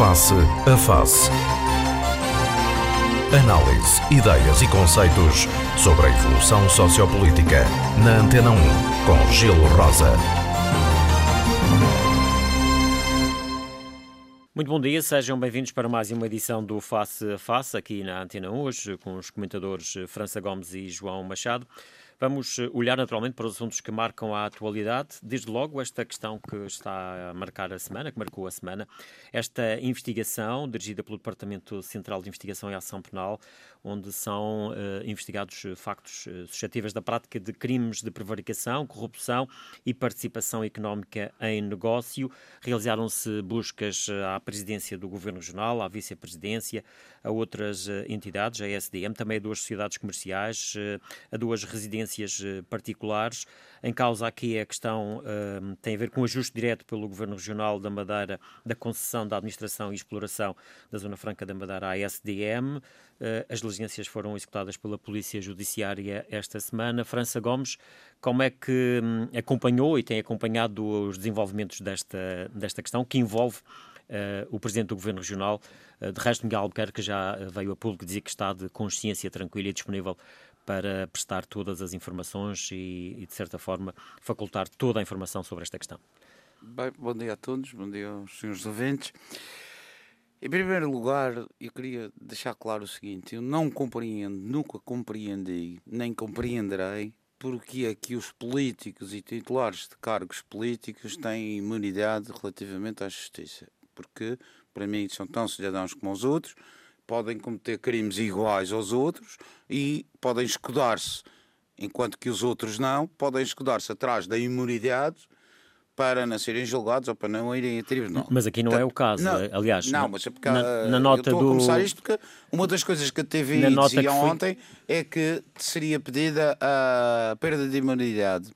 Face a Face. Análise, ideias e conceitos sobre a evolução sociopolítica. Na Antena 1, com Gelo Rosa. Muito bom dia, sejam bem-vindos para mais uma edição do Face a Face, aqui na Antena 1, hoje com os comentadores França Gomes e João Machado. Vamos eh, olhar naturalmente para os assuntos que marcam a atualidade. Desde logo, esta questão que está a marcar a semana, que marcou a semana, esta investigação dirigida pelo Departamento Central de Investigação e Ação Penal, onde são uh, investigados factos uh, suscetíveis da prática de crimes de prevaricação, corrupção e participação económica em negócio. Realizaram-se buscas à presidência do Governo Regional, à vice-presidência, a outras entidades, a SDM, também a duas sociedades comerciais, a duas residências eh, particulares. Em causa aqui é a questão tem a ver com o ajuste direto pelo Governo Regional da Madeira da concessão da administração e exploração da Zona Franca da Madeira à SDM. Eh, as diligências foram executadas pela Polícia Judiciária esta semana. França Gomes, como é que um, acompanhou e tem acompanhado os desenvolvimentos desta, desta questão que envolve Uh, o Presidente do Governo Regional. Uh, de resto, Miguel Albuquerque já veio a público dizer que está de consciência tranquila e disponível para prestar todas as informações e, e, de certa forma, facultar toda a informação sobre esta questão. Bem, bom dia a todos, bom dia aos senhores ouvintes. Em primeiro lugar, eu queria deixar claro o seguinte: eu não compreendo, nunca compreendi, nem compreenderei porque é que os políticos e titulares de cargos políticos têm imunidade relativamente à justiça. Porque, para mim, são tão cidadãos como os outros podem cometer crimes iguais aos outros e podem escudar-se, enquanto que os outros não, podem escudar-se atrás da imunidade para não serem julgados ou para não irem a tribunal. Mas aqui não é o caso, não, aliás. Não, mas é porque na, na nota eu estou do... a começar isto porque uma das coisas que a TV na dizia ontem é que seria pedida a perda de imunidade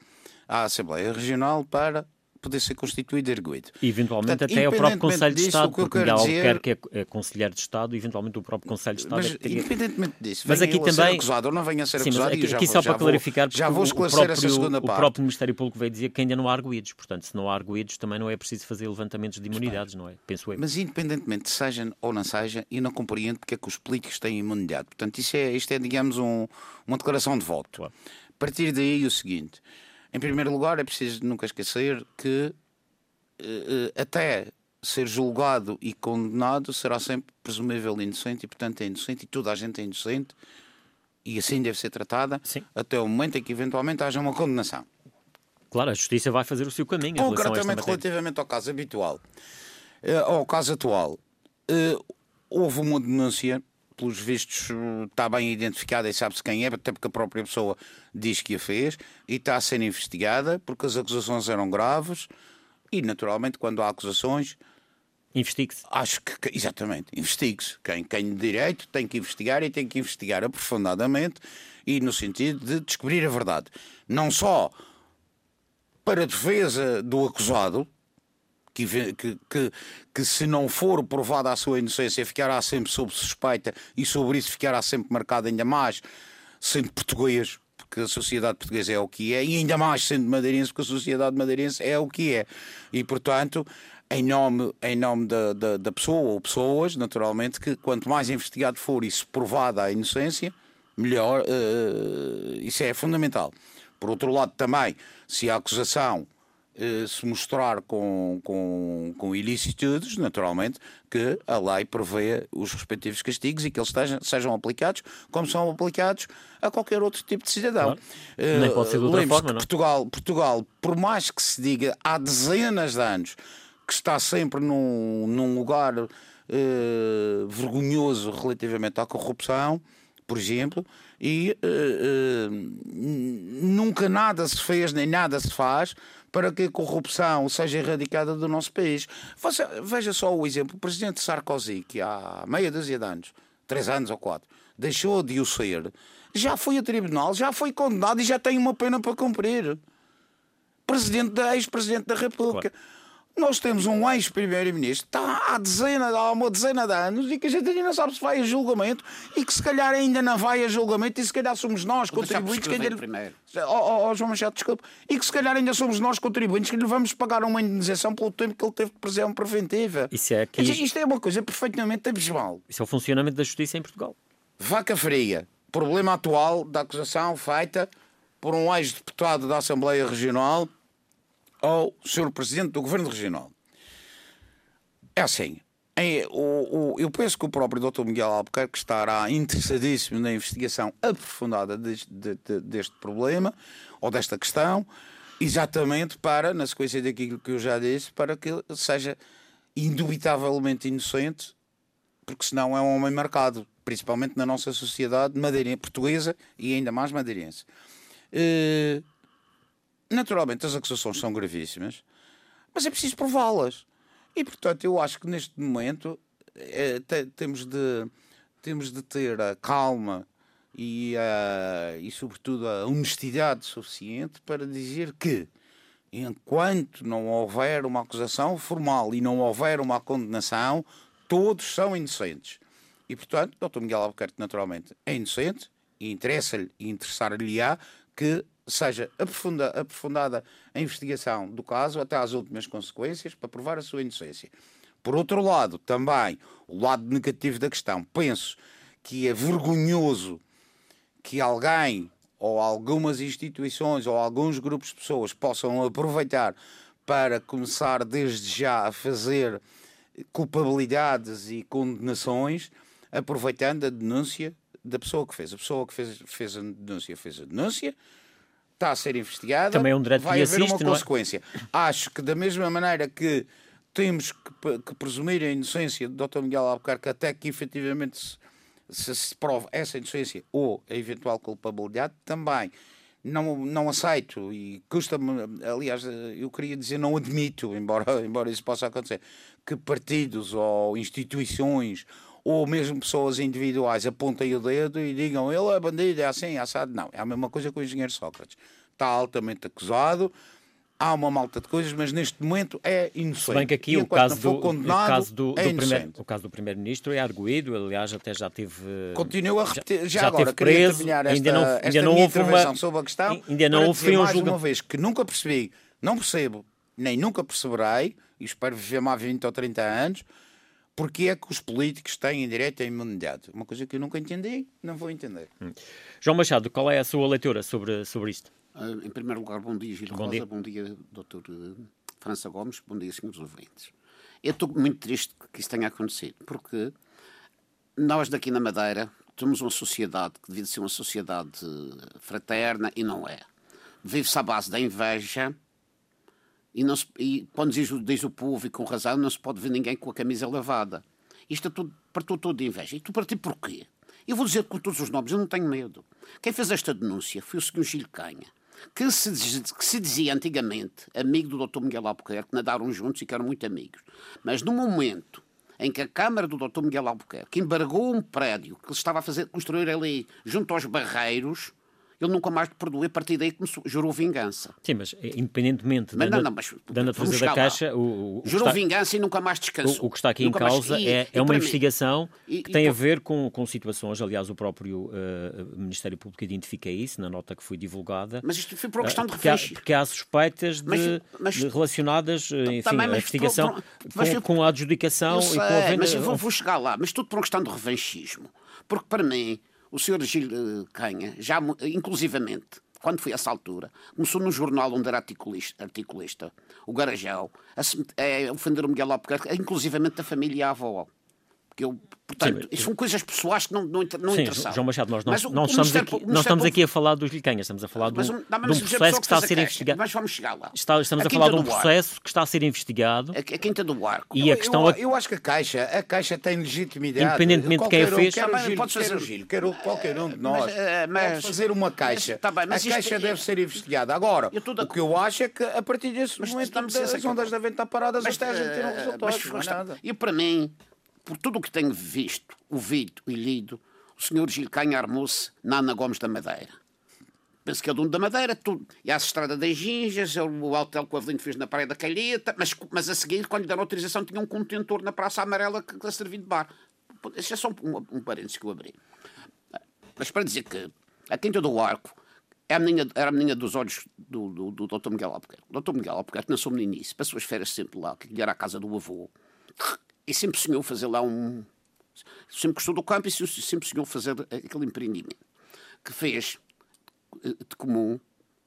à Assembleia Regional para poder ser constituído erguido. E eventualmente Portanto, até o próprio Conselho de Estado, porque Miguel dizer... que é, é Conselheiro de Estado, eventualmente o próprio Conselho de Estado. Mas, é teria... independentemente disso, mas aqui também... ser acusado ou não venha a ser Sim, acusado, aqui, aqui vou, só para clarificar, já vou esclarecer próprio, essa segunda parte. O próprio Ministério Público veio dizer que ainda não há arguídos, portanto, se não há arguídos, também não é preciso fazer levantamentos de imunidades, não é? Penso eu. Mas independentemente seja ou não seja, eu não compreendo porque é que os políticos têm imunidade. Portanto, isto é, isto é digamos, um, uma declaração de voto. Claro. A partir daí, o seguinte. Em primeiro lugar, é preciso nunca esquecer que eh, eh, até ser julgado e condenado será sempre presumível inocente e, portanto, é inocente e toda a gente é inocente e assim deve ser tratada Sim. até o momento em que eventualmente haja uma condenação. Claro, a justiça vai fazer o seu caminho. Concretamente, relativamente ao caso habitual, eh, ao caso atual, houve uma denúncia, pelos vistos está bem identificada e sabe-se quem é, até porque a própria pessoa diz que a fez, e está a ser investigada porque as acusações eram graves e, naturalmente, quando há acusações. Investigue-se. Acho que, exatamente, investigue-se. Quem, quem de direito tem que investigar e tem que investigar aprofundadamente e no sentido de descobrir a verdade. Não só para a defesa do acusado, que, que, que, que, se não for provada a sua inocência ficará sempre sob suspeita e sobre isso ficará sempre marcado ainda mais, sendo português, porque a sociedade portuguesa é o que é, e ainda mais sendo madeirense, porque a sociedade madeirense é o que é. E, portanto, em nome, em nome da, da, da pessoa ou pessoas, naturalmente, que quanto mais investigado for e se provada a inocência, melhor, uh, isso é fundamental. Por outro lado, também, se a acusação se mostrar com, com, com ilicitudes, naturalmente, que a lei prevê os respectivos castigos e que eles estejam, sejam aplicados como são aplicados a qualquer outro tipo de cidadão. Claro. Uh, Nem pode ser de outra forma, não? Portugal, Portugal, por mais que se diga há dezenas de anos que está sempre num, num lugar uh, vergonhoso relativamente à corrupção, por exemplo, e uh, uh, nunca nada se fez nem nada se faz para que a corrupção seja erradicada do nosso país. veja só o exemplo: o presidente Sarkozy, que há meia dúzia de anos, três anos ou quatro, deixou de o ser, já foi a tribunal, já foi condenado e já tem uma pena para cumprir. Presidente da ex-presidente da República. Claro. Nós temos um ex-primeiro-ministro que está há, dezena, há uma dezena de anos e que a gente ainda não sabe se vai a julgamento e que se calhar ainda não vai a julgamento e se calhar somos nós, contribuintes, que ainda... primeiro. Oh, oh, João Machado, desculpe. E que se calhar ainda somos nós, contribuintes, que lhe vamos pagar uma indenização pelo tempo que ele teve de prisão preventiva. Isso é aqui... Isto é uma coisa perfeitamente abismal. Isso é o funcionamento da justiça em Portugal. Vaca fria. Problema atual da acusação feita por um ex-deputado da Assembleia Regional ao Sr. Presidente do Governo Regional. É assim, o, o, eu penso que o próprio Dr. Miguel Albuquerque estará interessadíssimo na investigação aprofundada deste, de, de, deste problema ou desta questão, exatamente para, na sequência daquilo que eu já disse, para que seja indubitavelmente inocente, porque senão é um homem marcado, principalmente na nossa sociedade madeirense, portuguesa e ainda mais madeirense. Uh, naturalmente as acusações são gravíssimas, mas é preciso prová-las. E portanto eu acho que neste momento é, te, temos, de, temos de ter a calma e, a, e sobretudo a honestidade suficiente para dizer que enquanto não houver uma acusação formal e não houver uma condenação, todos são inocentes. E, portanto, Dr. Miguel Albuquerque, naturalmente, é inocente e interessa-lhe e interessar-lhe-á que seja aprofunda, aprofundada a investigação do caso até às últimas consequências para provar a sua inocência. Por outro lado, também, o lado negativo da questão, penso que é vergonhoso que alguém ou algumas instituições ou alguns grupos de pessoas possam aproveitar para começar desde já a fazer culpabilidades e condenações, aproveitando a denúncia da pessoa que fez. A pessoa que fez, fez a denúncia fez a denúncia, está a ser investigada, Também é um direito vai haver assiste, uma é? consequência. É? Acho que da mesma maneira que temos que, que, presumir a inocência do Dr. Miguel Albuquerque até que efetivamente se, se, se prove essa inocência ou a eventual culpabilidade, também não, não aceito e custa-me, aliás, eu queria dizer não admito, embora, embora isso possa acontecer, que partidos ou instituições ou mesmo pessoas individuais apontem o dedo e digam ele é bandido, é assim, é assado. Não, é a mesma coisa com o engenheiro Sócrates. Está altamente acusado, há uma malta de coisas, mas neste momento é inocente. Se bem que aqui o caso, do, o caso do, é do primeiro, o caso do primeiro-ministro é arguído, aliás, até já teve. Continuo a repetir, já, já agora, preso, esta, ainda não, ainda esta não houve uma, sobre a questão. Ainda não houve um mais uma vez que nunca percebi, não percebo, nem nunca perceberei, e espero viver mais 20 ou 30 anos porque é que os políticos têm direito à imunidade? Uma coisa que eu nunca entendi, não vou entender. Hum. João Machado, qual é a sua leitura sobre, sobre isto? Uh, em primeiro lugar, bom dia, Gil bom Rosa, dia. bom dia, doutor uh, França Gomes, bom dia, senhores ouvintes. Eu estou muito triste que isso tenha acontecido, porque nós daqui na Madeira temos uma sociedade que devia ser uma sociedade fraterna e não é. Vive-se à base da inveja, e, não se, e quando diz, diz, o povo, e com razão, não se pode ver ninguém com a camisa lavada. Isto é tudo, partiu tudo de inveja. E tu partiu porquê? Eu vou dizer com todos os nomes, eu não tenho medo. Quem fez esta denúncia foi o Sr. Gil Canha, que se, que se dizia antigamente amigo do Dr. Miguel Albuquerque, que nadaram juntos e que eram muito amigos. Mas no momento em que a Câmara do Dr. Miguel Albuquerque embargou um prédio que ele estava a fazer construir ali junto aos barreiros, ele nunca mais te perdoou. A partir daí começou, jurou vingança. Sim, mas eh, independentemente mas da, não, não, mas, da natureza da Caixa, o, o, jurou vingança e nunca mais descansou. O, o que está aqui nunca em causa mais, é, é uma investigação e, que tem a ver com, com situações, aliás, o próprio uh, Ministério Público identifica isso na nota que foi divulgada. Mas isto foi por uma questão uh, de há, porque há suspeitas de, mas, mas, de relacionadas, enfim, também, a investigação por, por, com, com, a adjudicação sei, e com a venda. Mas vou, vou chegar lá, mas tudo por uma questão de revanchismo. Porque para mim, o senhor Gil Canha, já inclusivamente, quando foi essa altura, começou no jornal onde era articulista, articulista o Garajal, a, a ofender o Miguel Albuquerque, inclusivamente da família avó. Porque eu, portanto, Sim, isso são coisas pessoais que não, não, não Sim, interessam. João Machado, nós não, mas, não estamos, aqui, não estamos aqui a falar dos Lhicanhas, estamos a falar mas, de um, de um processo que está a ser investigado. Mas vamos chegar lá. Está, estamos a, a falar de um processo que está a ser investigado. A, a Quinta do Arco. E a questão eu, eu, acho que a Caixa, a Caixa tem legitimidade. Independentemente de quem a fez. Quer o Gil, pode fazer... quer o Gil, quer qualquer um de nós. Mas, eh, mas, pode fazer uma Caixa. Tá bem, a Caixa deve ser investigada. Agora, o que eu acho é que a partir desse momento as ondas devem estar paradas até a gente ter um eh, resultado. E para mim por tudo o que tenho visto, ouvido e lido, o senhor Gil Canha armou-se na Ana Gomes da Madeira. penso que é dono da Madeira, tudo. E há a Estrada das Ginjas, é o hotel que o Avelino fez na Praia da Calheta, mas, mas a seguir, quando lhe deram autorização, tinha um contentor na Praça Amarela que, que a servir de bar. Esse é só um, um, parênteses que eu abri. Mas para dizer que a Quinta do Arco é a menina, era a menina dos olhos do, do, do Dr. Miguel Albuquerque. O Dr. Miguel Albuquerque nasceu meninice, passou as férias sempre lá, que era a casa do avô, e sempre sonhou fazer lá um. Sempre gostou do campo e sempre sonhou fazer aquele empreendimento que fez eh, de comum,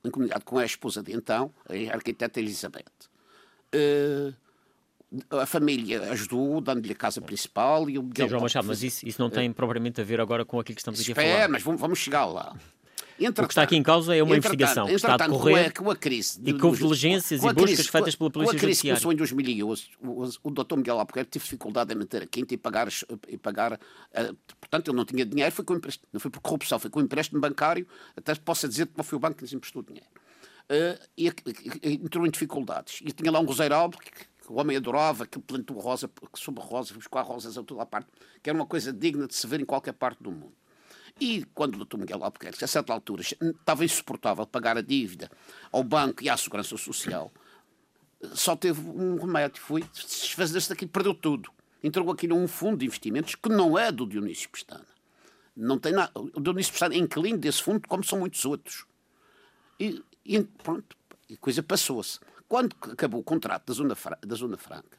em comunidade com a esposa de então, a arquiteta Elizabeth. Uh, a família ajudou, dando-lhe a casa principal e o Miguel Sim, João Machado, mas isso, isso não tem propriamente a ver agora com aquilo que estamos aqui Espera, a falar. mas vamos chegar lá. Entretanto, o que está aqui em causa é uma investigação que está a decorrer com a, crise de, e com diligências e buscas feitas pela Polícia Judiciária. Com a crise começou em 2011, o, o Dr. Miguel Albuquerque teve dificuldade em manter a quinta e pagar, e pagar uh, portanto ele não tinha dinheiro, foi com empréstimo, não foi por corrupção, foi com empréstimo bancário, até possa dizer que não foi o banco que lhes emprestou dinheiro. Uh, e, e, entrou em dificuldades. E tinha lá um roseiro que, que o homem adorava, que plantou rosa, que soube rosa, buscou rosas a toda a parte, que era uma coisa digna de se ver em qualquer parte do mundo. E quando o Dr. Miguel Albuquerque, a certa altura, estava insuportável pagar a dívida ao banco e à Segurança Social, só teve um remédio, foi desfazer-se daquilo, perdeu tudo. Entrou aqui num fundo de investimentos que não é do Dionísio Pestana. Não tem nada. O Dionísio Pestana é inquilino desse fundo, como são muitos outros. E, e pronto, a coisa passou-se. Quando acabou o contrato da Zona, da Zona Franca,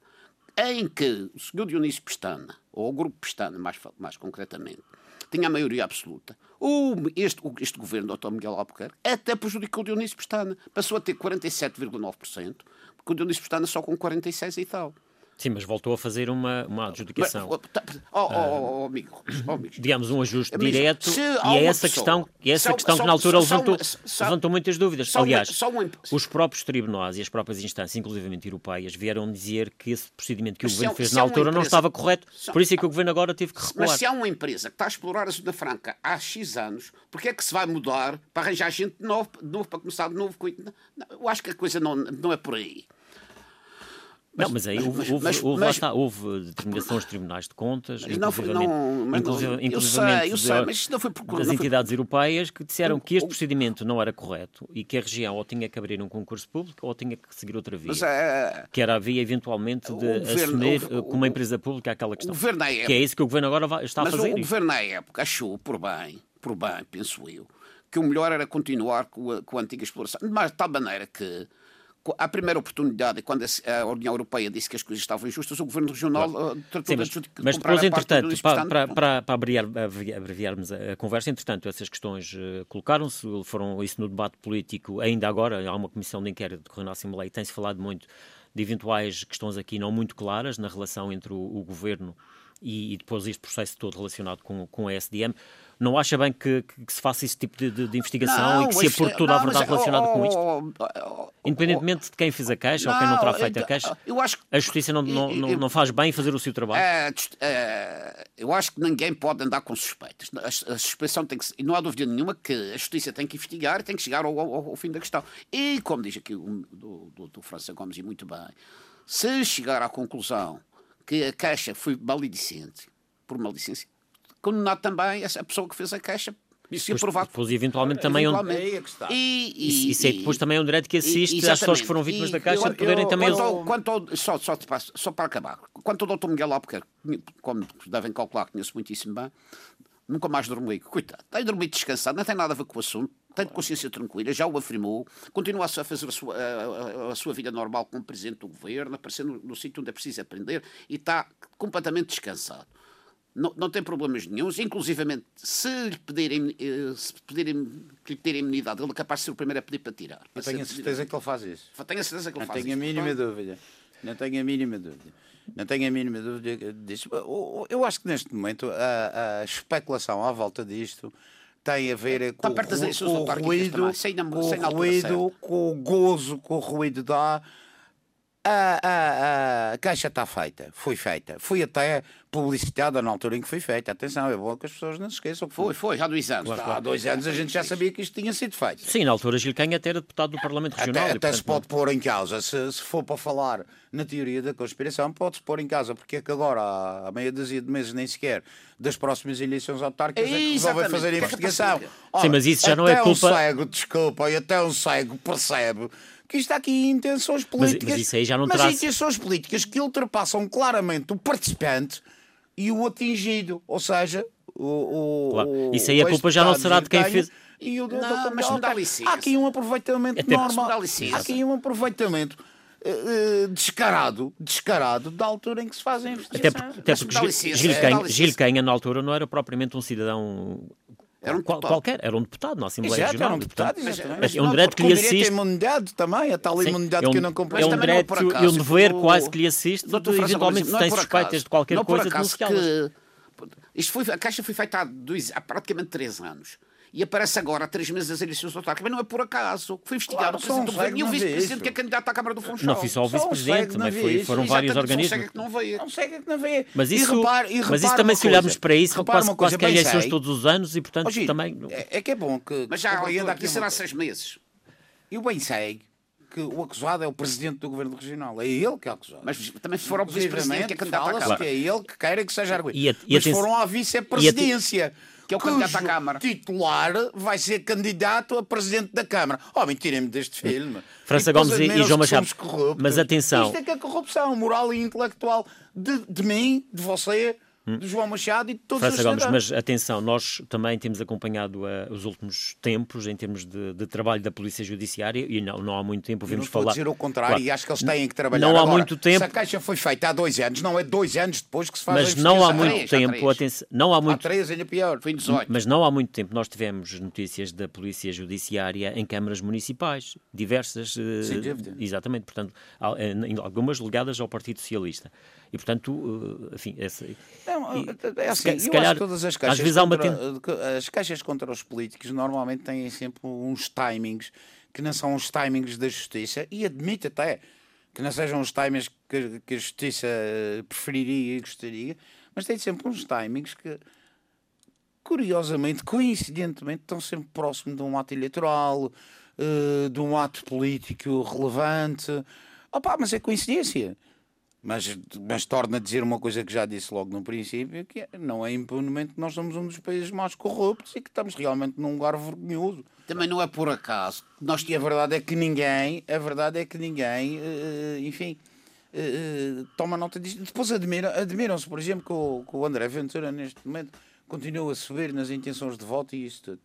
em que o senhor Dionísio Pestana, ou o Grupo Pestana, mais, mais concretamente, tinha a maioria absoluta. O, este, este governo do Dr. Miguel Albuquerque até prejudicou o Dionísio Pestana. Passou a ter 47,9%, porque o Dionísio Pestana só com 46% e tal. Sim, mas voltou a fazer uma, uma adjudicação. Mas, tá, oh, oh, oh, oh, amigo, oh, amigo. Digamos, um ajuste amigo, direto. E é essa pessoa, questão, é essa questão só, que na altura só, levantou, levantou muitas dúvidas. Aliás, um, os próprios tribunais e as próprias instâncias, inclusivamente europeias, vieram dizer que esse procedimento que o governo fez na altura empresa, não estava correto. Por isso é que o governo agora teve que recuar. Mas se há uma empresa que está a explorar a Zona Franca há X anos, porque é que se vai mudar para arranjar gente de novo, de novo para começar de novo? Eu acho que a coisa não, não é por aí. Mas, não, mas aí houve, houve, mas, houve, mas, está, houve determinações de tribunais de contas, não, não, inclusive, inclusivamente eu sei, mas não foi por, das entidades foi... europeias que disseram que este procedimento não era correto e que a região ou tinha que abrir um concurso público ou tinha que seguir outra via. Mas, é... Que era a via, eventualmente, de assumir como uma empresa pública aquela questão. O governo época, que é isso que o governo agora está mas a fazer. O, o governo na época achou, por bem, por bem, penso eu, que o melhor era continuar com a, com a antiga exploração. Mas de tal maneira que à primeira oportunidade, quando a União Europeia disse que as coisas estavam injustas, o Governo Regional claro. Eh, tratou Sim, de Mas depois, entretanto, para, para, para, para abreviarmos a conversa, entretanto, essas questões uh, colocaram-se, foram isso no debate político, ainda agora, há uma comissão de inquérito de na Assembleia e tem-se falado muito de eventuais questões aqui não muito claras na relação entre o, o Governo e, e, depois este processo todo relacionado com, com a SDM. Não acha bem que, que se faça esse tipo de, de, de investigação não, e que se apure toda a verdade mas, relacionada oh, com isto? Oh, oh, Independentemente de quem fez a queixa não, ou quem não terá feito a queixa, eu acho que, a justiça não, não, não, não faz bem fazer o seu trabalho? É, é, eu acho que ninguém pode andar com suspeitas. A, a suspeição tem que e não há dúvida nenhuma que a justiça tem que investigar e tem que chegar ao, ao, ao fim da questão. E, como diz aqui o doutor França Gomes, e muito bem, se chegar à conclusão que a queixa foi maledicente, por maledicência, condenado também a pessoa que fez a queixa isso é provado. Depois, eventualmente, também é onde... e, e, isso é depois também um direito que assiste às pessoas que foram vítimas da Caixa de poderem eu, também... Quanto ao, quanto ao, só, só, só para acabar, quanto ao Dr. Miguel Albuquerque, como devem calcular, conheço muitíssimo bem, nunca mais dormi. Coitado, tem dormido descansado, não tem nada a ver com o assunto, tem de consciência tranquila, já o afirmou, continua a fazer a sua, a, a, a sua vida normal como Presidente do Governo, aparecendo no, no sítio onde é preciso aprender e está completamente descansado não, não tem problemas nenhums, inclusivamente se lhe pedirem, eh, se pedirem que lhe pedirem imunidade, ele é capaz de ser o primeiro a pedir para tirar. Eu tenho a certeza que ele faz isso. Tenho a certeza que ele não faz tenho isso. A mínima dúvida. Não tenho a mínima dúvida. Não tenho a mínima dúvida disso. Eu acho que neste momento a, a especulação à volta disto tem a ver com o ruído, com, o ruído com o gozo que o ruído dá a, a, a caixa está feita, foi feita, foi até publicitada na altura em que foi feita. Atenção, é bom que as pessoas não se esqueçam que foi. Foi, foi há dois anos. Claro, há dois anos a gente já sabia que isto tinha sido feito. Sim, na altura Gil Canha era deputado do Parlamento Regional. Até, até se pode não... pôr em causa, se, se, for para falar na teoria da conspiração, pode-se pôr em causa, porque é que agora, há meia dúzia de meses nem sequer, das próximas eleições autárquicas, é, é que resolvem fazer a é investigação. Ora, Sim, mas isso já não é culpa... um cego, desculpa, e até um cego percebe que isto aqui intenções políticas. Mas, mas isso aí já não mas traz... intenções políticas que ultrapassam claramente o participante e o atingido, ou seja, o, o, claro. Isso aí a culpa já não será de quem fez. E o não, mas me dá licença. Há aqui um aproveitamento Até normal. Há aqui um aproveitamento uh, descarado, descarado da altura em que se fazem investigações. Até, até porque Gil, Canha, Gil Canha, na altura, não era propriamente um cidadão era um Qual, qualquer, era um deputado na Assembleia Exato, Regional. Era um deputado, mas, é um direito que lhe assiste. imunidade também, a tal imunidade é um, que não comprei. É um direito e um dever quase que lhe assiste, de, eventualmente se tem suspeitas de qualquer coisa, denunciá-las. Isto foi, a Caixa foi feita há, dois, há praticamente três anos e aparece agora, há três meses, das eleições autárquicas. Mas não é por acaso. Foi investigado claro, o Presidente do Governo e o Vice-Presidente que é candidato à Câmara do Funchal. Não foi só o Vice-Presidente, também foi, foram vários organismos. Não que não veio. Não sei que não veio. Mas isso, repare, mas isso também, se olharmos para isso, quase, quase que há eleições todos os anos e, portanto, também... É, é, que é bom que... Mas já ainda aqui será seis meses. Eu bem sei que o acusado é o presidente do governo regional. É ele que é acusado. Mas também foram o vice-presidente que é candidato à Câmara. que é ele que queira que seja arguído. Mas foram à vice-presidência que é o candidato à Câmara. titular vai ser candidato a presidente da Câmara. Oh, mentirem-me deste filme. França Gomes e, e João Machado. Mas atenção. Isto é que é corrupção moral e intelectual de, de mim, de você, de João Machado e de todos França os Gomes, mas atenção, nós também temos acompanhado uh, os últimos tempos em termos de, de, trabalho da Polícia Judiciária e não, não há muito tempo vimos falar... Não dizer o contrário claro. e acho que eles têm que trabalhar Não há agora. muito tempo... Se a Caixa foi feita há dois anos, não é dois anos depois que se faz mas não há muito três, tempo, atenção, não há muito... Há três, ainda pior, foi em 18. Mas não há muito tempo nós tivemos notícias da Polícia Judiciária em câmaras municipais, diversas... Uh, Sem dúvida. Exatamente, portanto, algumas ligadas ao Partido Socialista. E, portanto, uh, enfim... Esse, não, e, é assim, se, calhar, todas as caixas, às vezes há uma contra, as caixas contra os políticos normalmente têm sempre uns timings que não são os timings da justiça e admite até que não sejam os timings que, que a justiça preferiria e gostaria, mas tem sempre uns timings que curiosamente, coincidentemente, estão sempre próximo de um ato eleitoral, de um ato político relevante. Opa, mas é coincidência. Mas, mas torna a dizer uma coisa que já disse logo no princípio, que é, não é impunemente que nós somos um dos países mais corruptos e que estamos realmente num lugar vergonhoso. Também não é por acaso. Nós, e a verdade é que ninguém, a verdade é que ninguém, uh, enfim, uh, toma nota disto. Depois admiram, admiram-se, por exemplo, que o, que o André Ventura, neste momento, continua a subir nas intenções de voto e isso tudo.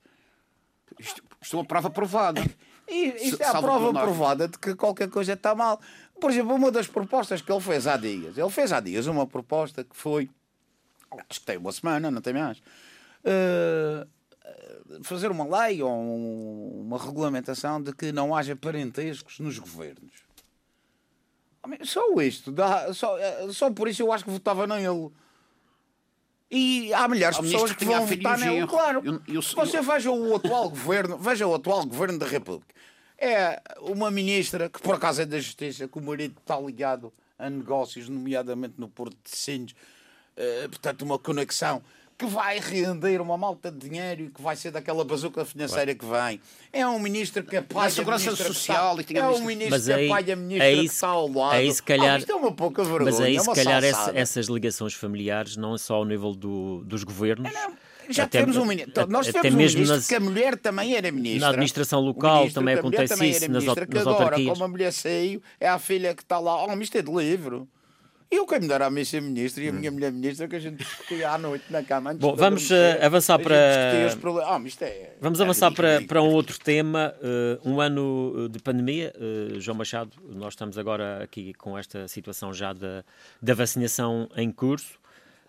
Isto, isto é uma prova provada. E, isto é a prova provada de que qualquer coisa está mal. Por exemplo, uma das propostas que ele fez há dias, ele fez há dias uma proposta que foi, acho que tem uma semana, não tem mais, uh, fazer uma lei ou uma regulamentação de que não haja parentescos nos governos. Só isto, dá, só, eh, só por isso eu acho que votava nele. E há milhares de pessoas que vão votar nele, claro. Eu, eu, eu, Você veja o atual governo, veja o atual governo da República é uma ministra que por acaso é da Justiça, que o marido está ligado a negócios, nomeadamente no Porto de Sines, uh, portanto, uma conexão que vai render uma malta de dinheiro e que vai ser daquela bazuca financeira que vem. É um ministro que apoia a segurança social e É um ministro mas que aí, apoia a ministra aí, que está ao lado. Aí, se calhar, ah, isto é uma pouca vergonha. Mas aí, é se calhar, essa, essas ligações familiares, não é só ao nível do, dos governos. É, não já até, tivemos um ministro. Nós tivemos um ministro nas, que a mulher também era ministra. Na administração local também acontece também isso, nas, ministra, nas que agora, autarquias. como a mulher saiu, é a filha que está lá. Oh, isto é de livro. Eu quem me dera a mim ser ministro e a minha mulher ministra que a gente discutia à noite na cama. Bom, vamos uh, avançar para. Oh, é... Vamos é avançar para, para um outro tema. Uh, um ano de pandemia. Uh, João Machado, nós estamos agora aqui com esta situação já da, da vacinação em curso.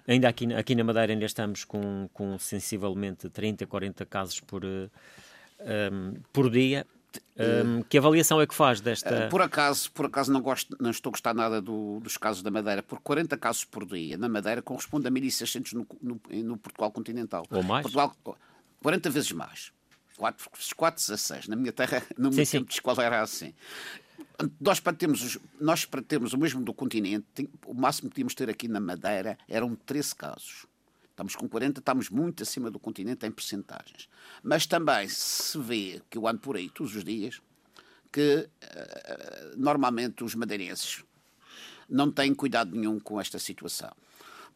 Ainda aqui, aqui na Madeira ainda estamos com, com sensivelmente 30, 40 casos por, um, ehm, por dia. Um, ehm, que avaliação é que faz desta. Eh, por acaso, por acaso não, gosto, não estou a gostar nada do, dos casos da Madeira, porque 40 casos por dia na Madeira corresponde a 1.600 no, no, no, Portugal continental. Ou mais? Portugal, 40 vezes mais. 4, 4 16. Na minha terra, no meu sim, tempo sim. de escola era assim. Nós para, termos, nós, para termos o mesmo do continente, o máximo que tínhamos ter aqui na Madeira eram 13 casos. Estamos com 40, estamos muito acima do continente em percentagens. Mas também se vê, que eu ando por aí todos os dias, que uh, normalmente os madeirenses não têm cuidado nenhum com esta situação.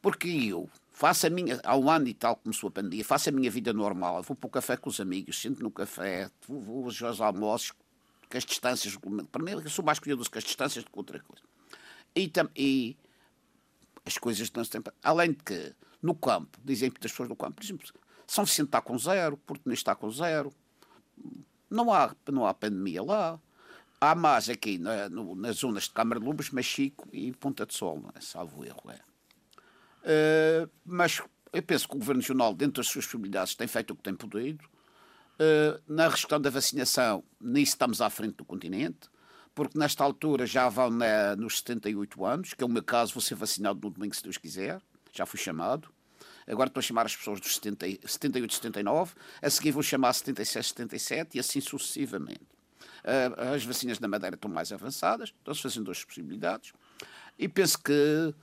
Porque eu faço a minha, há um ano e tal começou a pandemia, faço a minha vida normal, vou para o café com os amigos, sento no café, vou, vou aos almoços, com as distâncias, mim eu sou mais cuidadoso com as distâncias do que outra coisa. E, e as coisas não se têm. Além de que no campo, dizem muitas pessoas do campo, dizem, São Vicente está com zero, Porto está com zero, não há, não há pandemia lá. Há mais aqui na, no, nas zonas de Câmara de Lubos, Machico e Ponta de Sol, é? salvo erro. É. Uh, mas eu penso que o Governo Regional, dentro das suas possibilidades, tem feito o que tem podido. Uh, na questão da vacinação, nisso estamos à frente do continente, porque nesta altura já vão na, nos 78 anos, que é o meu caso, vou ser vacinado no domingo, se Deus quiser já fui chamado. Agora estou a chamar as pessoas dos 70, 78, 79. A seguir vou chamar 76, 77 e assim sucessivamente. Uh, as vacinas na Madeira estão mais avançadas, estão-se fazendo duas possibilidades. E penso que,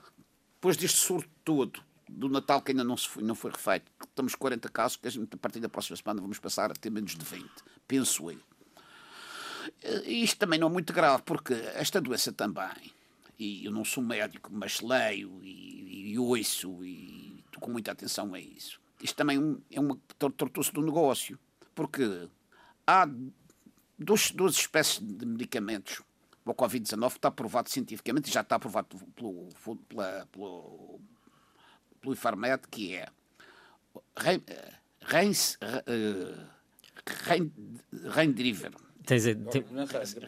depois deste surto todo, do Natal que ainda não, se foi, não foi refeito, estamos 40 casos, que a partir da próxima semana vamos passar a ter menos de 20, penso eu. E isto também não é muito grave, porque esta doença também e eu não sou médico, mas leio e, e ouço e estou com muita atenção a isso. Isto também é uma tratou-se do negócio, porque há duas, duas espécies de medicamentos. O Covid-19 está aprovado cientificamente já está aprovado pelo, pela, pelo, pelo Infarmed, que é Reins, Reindriver, Tens, tem...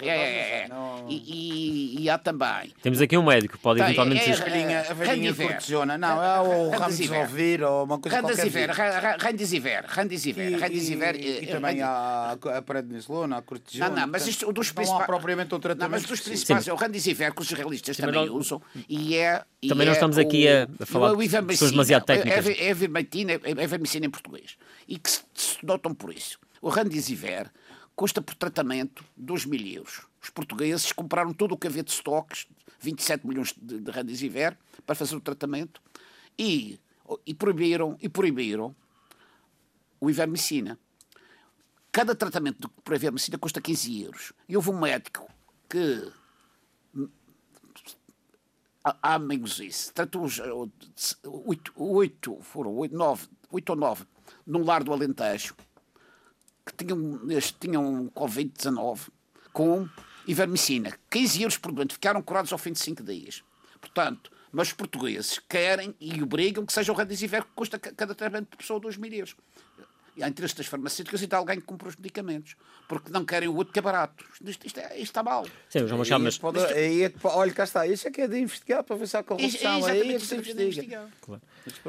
É, é, é. E, e, e, há também. Temos aqui um médico, pode tem, eventualmente. É, a velhinha, a velhinha cortisona. Não, é o Ramdesiver ou uma coisa Ramdesiver, Ramdesiver, Ramdesiver, Ramdesiver. E também há a prednisolona, a cortisona. Não, não, mas isto, dos principais. Não há propriamente outro tratamento. Não, mas dos principais é o Ramdesiver, que os israelitas também usam. E é. Também não estamos aqui a falar de pessoas demasiado técnicas. É a vermectina, é vermecina em português. E que se notam por isso. O Ramdesiver custa por tratamento 2 mil euros. Os portugueses compraram tudo o que havia de estoques, 27 milhões de, de Randisiver, para fazer o tratamento e, e, proibiram, e proibiram o ivermecina. Cada tratamento por ivermecina custa 15 euros. E houve um médico que há amigos isso, tratou oito, oito, foram oito, nove, oito ou nove, num lar do Alentejo, que tinham, tinham Covid-19 com ivermecina. 15 euros por doente. Ficaram curados ao fim de 5 dias. Portanto, mas os portugueses querem e obrigam que seja o Radisiver que custa cada tratamento de pessoa 2 mil euros e há interesse das farmacêuticas e de alguém que compra os medicamentos, porque não querem o outro que é barato. Isto, isto, é, isto está mal. Sim, João Machado, mas... Pode, aí é que, olha, cá está, isso é que é de investigar para ver se há corrupção. Isso, aí é que se investiga. Claro.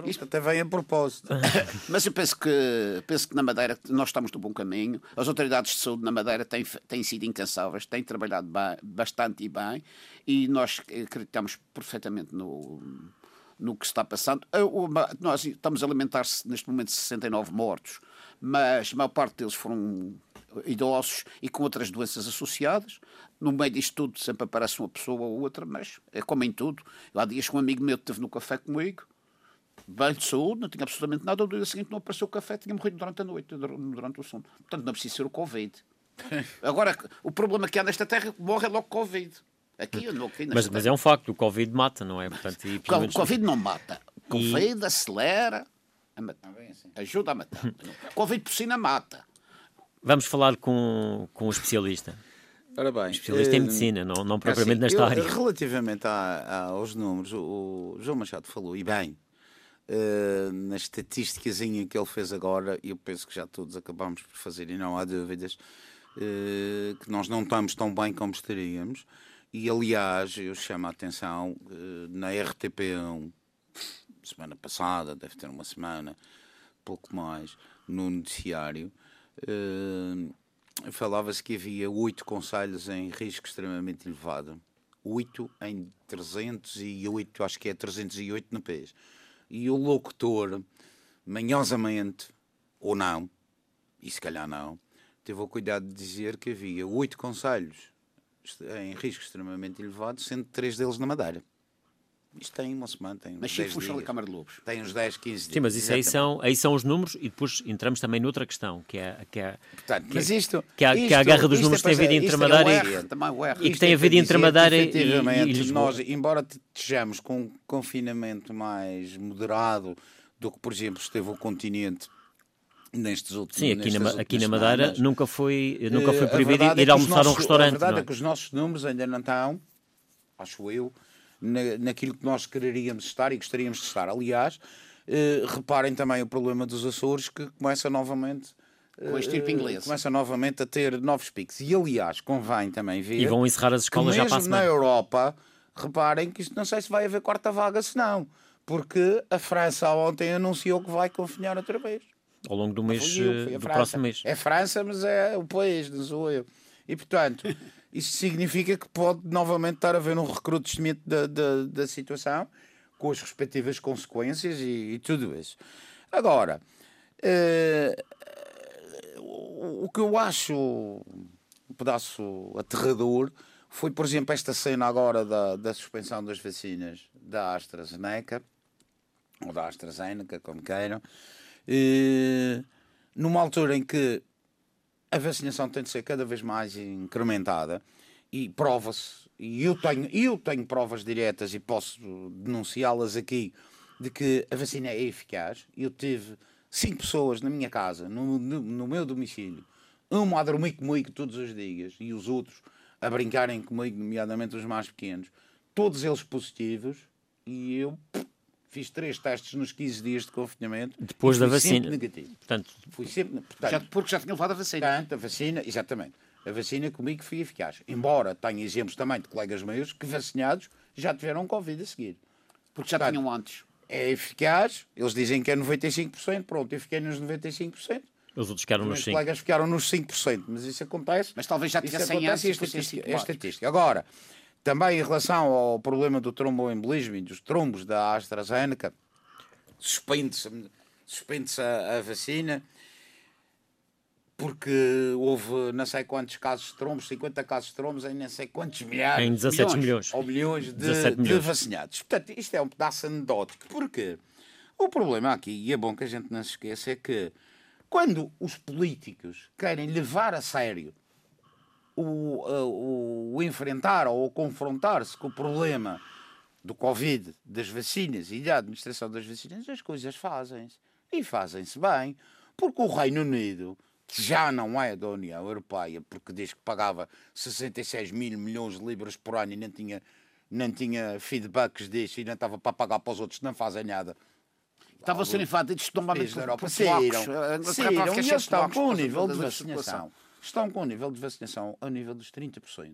Isto até vem a propósito. mas eu penso que, penso que na Madeira nós estamos no bom caminho. As autoridades de saúde na Madeira têm, têm sido incansáveis, têm trabalhado bem, bastante e bem, e nós acreditamos perfeitamente no no que está passando. Nós estamos a lamentar-se neste momento de 69 mortos mas a maior parte deles foram idosos e com outras doenças associadas. No meio disto tudo sempre aparece uma pessoa ou outra, mas é como em tudo. Eu, há dias que um amigo meu esteve no café comigo, bem de saúde, não tinha absolutamente nada. No dia seguinte não apareceu o café, tinha morrido durante a noite, durante o sono. Portanto, não precisa ser o Covid. Agora, o problema que há nesta terra morre é logo Covid. Aqui, eu não, aqui mas, mas é um facto, o Covid mata, não é? Portanto, e, o Covid não mata. O Covid e... acelera a matar. Ajuda a matar. Covid porcina mata. Vamos falar com, com um especialista. Ora bem, especialista em eh, medicina, não, não propriamente assim, nesta eu, área. Relativamente a, aos números, o João Machado falou, e bem, uh, na estatísticas que ele fez agora, eu penso que já todos acabamos por fazer, e não há dúvidas, uh, que nós não estamos tão bem como estaríamos. E, aliás, eu chamo a atenção, uh, na RTP1, semana passada, deve ter uma semana, pouco mais, no noticiário, uh, falava-se que havia oito conselhos em risco extremamente elevado. Oito em 308, acho que é 308 no país. E o locutor, manhosamente, ou não, e se calhar não, teve o cuidado de dizer que havia oito conselhos em risco extremamente elevado, sendo três deles na Madeira. Isto tem uma semana, tem Mas Chico Funchal e Câmara de Lobos. Tem uns 10, 15 dias. Sim, mas isso aí são, aí são os números e depois entramos também noutra questão, que é, que é, Portanto, que, mas isto, que, a, isto, que a guerra dos números tem havido entre Madeira e, e que tem havido entre Madeira e, e Lisboa. Nós, embora estejamos com um confinamento mais moderado do que, por exemplo, esteve o continente nestes últimos Sim, aqui, na, aqui na Madeira semanas, nunca foi, nunca foi proibido ir é almoçar a um restaurante. A verdade é? é que os nossos números ainda não estão, acho eu, na, naquilo que nós quereríamos estar e gostaríamos de estar. Aliás, eh, reparem também o problema dos Açores que começa novamente com a estirpe inglesa. Começa novamente a ter novos picos. E aliás, convém também ver. E vão encerrar as escolas já para na Europa, reparem que isto não sei se vai haver quarta vaga, se não. Porque a França ontem anunciou que vai confinhar outra vez. Ao longo do mês, eu, do próximo mês. É França, mas é o país, não sou eu. E portanto, isso significa que pode novamente estar a haver um recrudescimento da, da, da situação, com as respectivas consequências e, e tudo isso. Agora, uh, o que eu acho um pedaço aterrador foi, por exemplo, esta cena agora da, da suspensão das vacinas da AstraZeneca, ou da AstraZeneca, como queiram, uh, numa altura em que a vacinação tem de ser cada vez mais incrementada e prova-se, e eu tenho, eu tenho provas diretas e posso denunciá-las aqui, de que a vacina é eficaz. Eu tive cinco pessoas na minha casa, no, no, no meu domicílio, uma a dormir comigo todos os dias e os outros a brincarem comigo, nomeadamente os mais pequenos, todos eles positivos, e eu Fiz três testes nos 15 dias de confinamento. Depois da vacina. negativo. Portanto, fui sempre. Portanto, já, porque já tinha levado a vacina. Portanto, a vacina, exatamente. A vacina comigo foi eficaz. Embora tenha exemplos também de colegas meus que vacinados já tiveram Covid a seguir. Porque já portanto, tinham antes. É eficaz, eles dizem que é 95%, pronto, eu fiquei nos 95%. Os outros ficaram nos 5%. Os colegas ficaram nos 5%, mas isso acontece. Mas talvez já tivessem antes. É estatística. Agora, também em relação ao problema do tromboembolismo e dos trombos da AstraZeneca, suspende-se suspende a, a, vacina porque houve não sei quantos casos de trombos, 50 casos de trombos em não sei quantos milhares em 17 milhões, milhões. ou milhões de, milhões. de, vacinados. Portanto, isto é um pedaço anedótico. Porquê? O problema aqui, e é bom que a gente não se esqueça, é que quando os políticos querem levar a sério o, o, o enfrentar ou confrontar-se com o problema do Covid, das vacinas e da administração das vacinas, as coisas fazem-se. E fazem-se bem, porque o Reino Unido, que já não é da União Europeia, porque diz que pagava 66 mil milhões de libras por ano e não tinha, não tinha feedbacks disso e não estava para pagar para os outros, não fazem nada. Estava a ser invadidos estombamente por, Europa. Saíram, saíram e eles estão com o nível de vacinação estão com o nível de vacinação a nível dos 30%.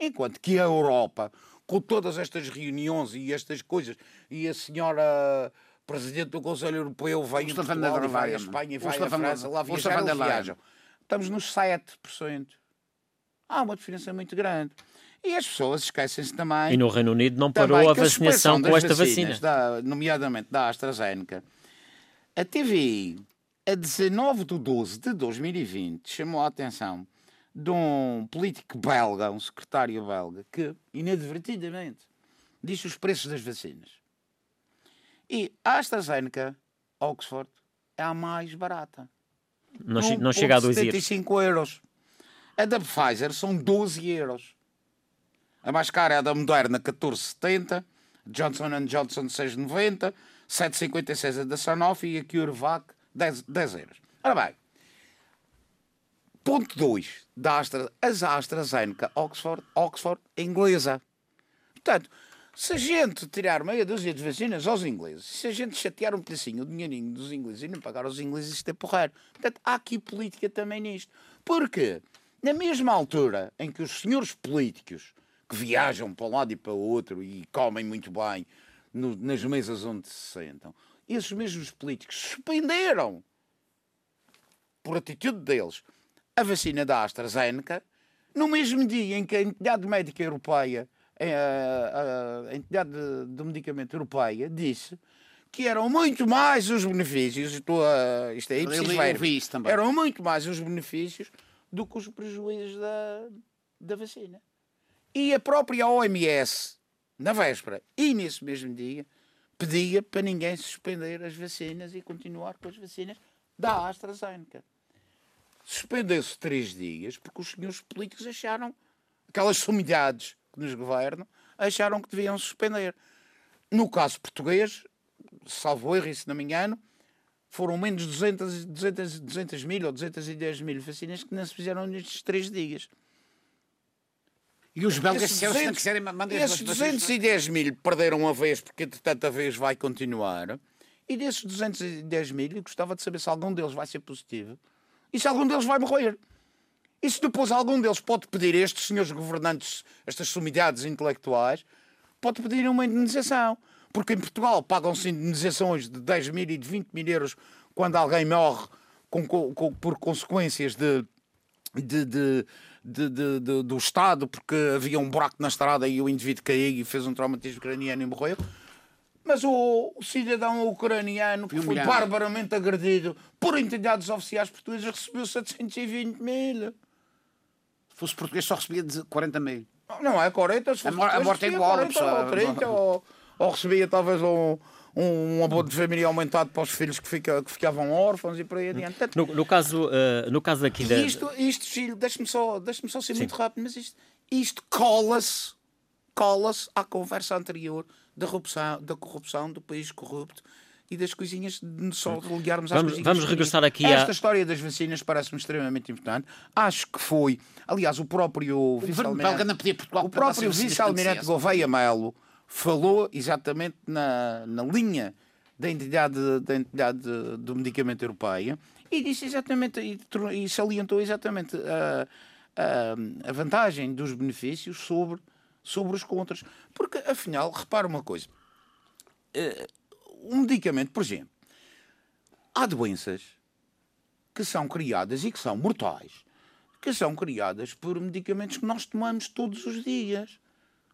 Enquanto que a Europa, com todas estas reuniões e estas coisas, e a senhora Presidente do Conselho Europeu vai em Portugal, vai à Espanha, vai à França, lá viajar, eles viajam. Estamos nos 7%. Há uma diferença muito grande. E as pessoas esquecem-se também. E no Reino Unido não parou a vacinação com esta vacina. Da, nomeadamente da AstraZeneca. A TVI a 19 de 12 de 2020, chamou a atenção de um político belga, um secretário belga, que, inadvertidamente, disse os preços das vacinas. E a AstraZeneca, Oxford, é a mais barata. Não, não chega a 2 euros. 75 euros. A da Pfizer são 12 euros. A mais cara é a da Moderna, 14,70. Johnson Johnson, 6,90. 7,56 a da Sanofi e a CureVac, 10, 10 euros. Ora bem, ponto 2 da Astra, as AstraZeneca Oxford, Oxford inglesa. Portanto, se a gente tirar meia dúzia de vacinas aos ingleses, se a gente chatear um pedacinho o dinheirinho dos ingleses e não pagar aos ingleses, isto é porreiro. Portanto, há aqui política também nisto. Porque, na mesma altura em que os senhores políticos que viajam para um lado e para o outro e comem muito bem no, nas mesas onde se sentam, esses mesmos políticos suspenderam, por atitude deles, a vacina da AstraZeneca, no mesmo dia em que a entidade médica europeia, eh, a, a entidade de, de medicamento europeia, disse que eram muito mais os benefícios, estou a, isto é ipsis eram muito mais os benefícios do que os prejuízos da, da vacina. E a própria OMS, na véspera e nesse mesmo dia, pedia para ninguém suspender as vacinas e continuar com as vacinas da AstraZeneca. Suspendeu-se três dias porque os senhores políticos acharam, aquelas sumidades que nos governam, acharam que deviam suspender. No caso português, salvo erro, se não me engano, foram menos de 200, 200, 200 mil ou 210 mil vacinas que não se fizeram nestes três dias. E os belgas disseram se não quiserem mandar Esses 210 mil perderam a vez, porque entretanto a vez vai continuar. E desses 210 mil, eu gostava de saber se algum deles vai ser positivo e se algum deles vai morrer. E se depois algum deles pode pedir a estes senhores governantes, estas sumidades intelectuais, pode pedir uma indenização. Porque em Portugal pagam-se indenizações de 10 mil e de 20 mil euros quando alguém morre com, com, por consequências de, de, de de, de, de, do Estado, porque havia um buraco na estrada e o indivíduo caiu e fez um traumatismo ucraniano e morreu. Mas o, o cidadão ucraniano que foi barbaramente agredido por entidades oficiais portuguesas recebeu 720 mil. Se fosse português só recebia 40 mil. Não é 40, se fosse a, a morte é igual. 40, ou 30, ou, ou recebia talvez um, um, um abono de família aumentado para os filhos que, fica, que ficavam órfãos e por aí adiante. No, no caso, uh, no caso aqui da... Isto, isto filho, deixa-me só, deixa só ser Sim. muito rápido, mas isto, isto cola-se cola à conversa anterior da corrupção, da corrupção do país corrupto e das coisinhas de só ligarmos às vamos, Vamos regressar aqui Esta a... história das vacinas parece-me extremamente importante. Acho que foi, aliás, o próprio vice-almirante o próprio vice-almirante Gouveia Melo falou exatamente na, na linha da entidade, da entidade do medicamento europeia e disse exatamente e, e salientou exatamente a, a, a, vantagem dos benefícios sobre, sobre os contras. Porque, afinal, repara uma coisa: uh, um medicamento, por exemplo, há doenças que são criadas e que são mortais, que são criadas por medicamentos que nós tomamos todos os dias,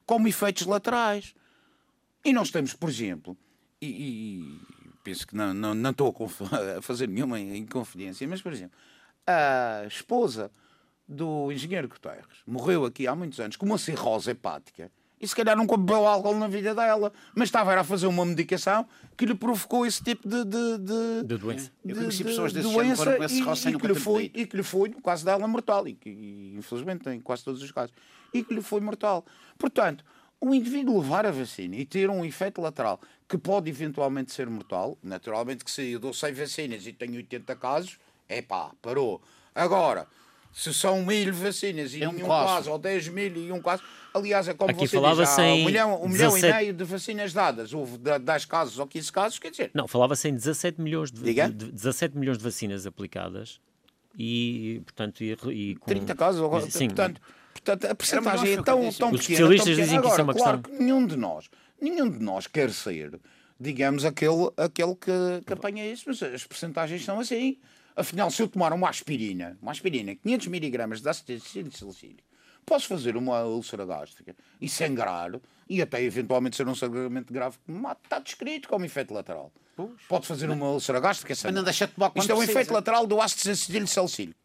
como efeitos laterais. E nós temos, por exemplo, e, e penso que não, não, não estou a fazer nenhuma inconfidência, mas, por exemplo, a esposa do engenheiro Guterres morreu aqui há muitos anos com uma cirrose hepática e se calhar nunca bebeu álcool na vida dela, mas estava a fazer uma medicação que lhe provocou esse tipo de, de, de, de doença. De, Eu conheci pessoas desse doença género e, e, que lhe foi, e que lhe foi, no caso dela, mortal. E que, e, infelizmente, em quase todos os casos. E que lhe foi mortal. Portanto, o indivíduo levar a vacina e ter um efeito lateral que pode eventualmente ser mortal, naturalmente que se eu dou 100 vacinas e tenho 80 casos, é pá, parou. Agora, se são mil vacinas e é um, um caso, ou 10 mil e um caso, aliás, é como Aqui você falava diz, um milhão, um milhão e meio de vacinas dadas, houve 10 casos ou 15 casos, quer dizer... Não, falava-se em 17 milhões de, de, de, 17 milhões de vacinas aplicadas e, portanto, e, e com... 30 casos, sim, portanto... Portanto, a percentagem é tão, tão Os pequena. Os especialistas dizem Agora, que isso é uma claro questão. que nenhum de nós, nenhum de nós quer ser, digamos, aquele, aquele que, que apanha isso, mas as percentagens são assim. Afinal, se eu tomar uma aspirina, uma aspirina, 500 miligramas de ácido salicílico, posso fazer uma úlcera gástrica e sangrar e até eventualmente ser um sangramento grave que me mata. Está descrito como efeito lateral. Pode fazer uma úlcera gástrica Mas não deixa de tomar Isto é um efeito lateral do ácido salicílico.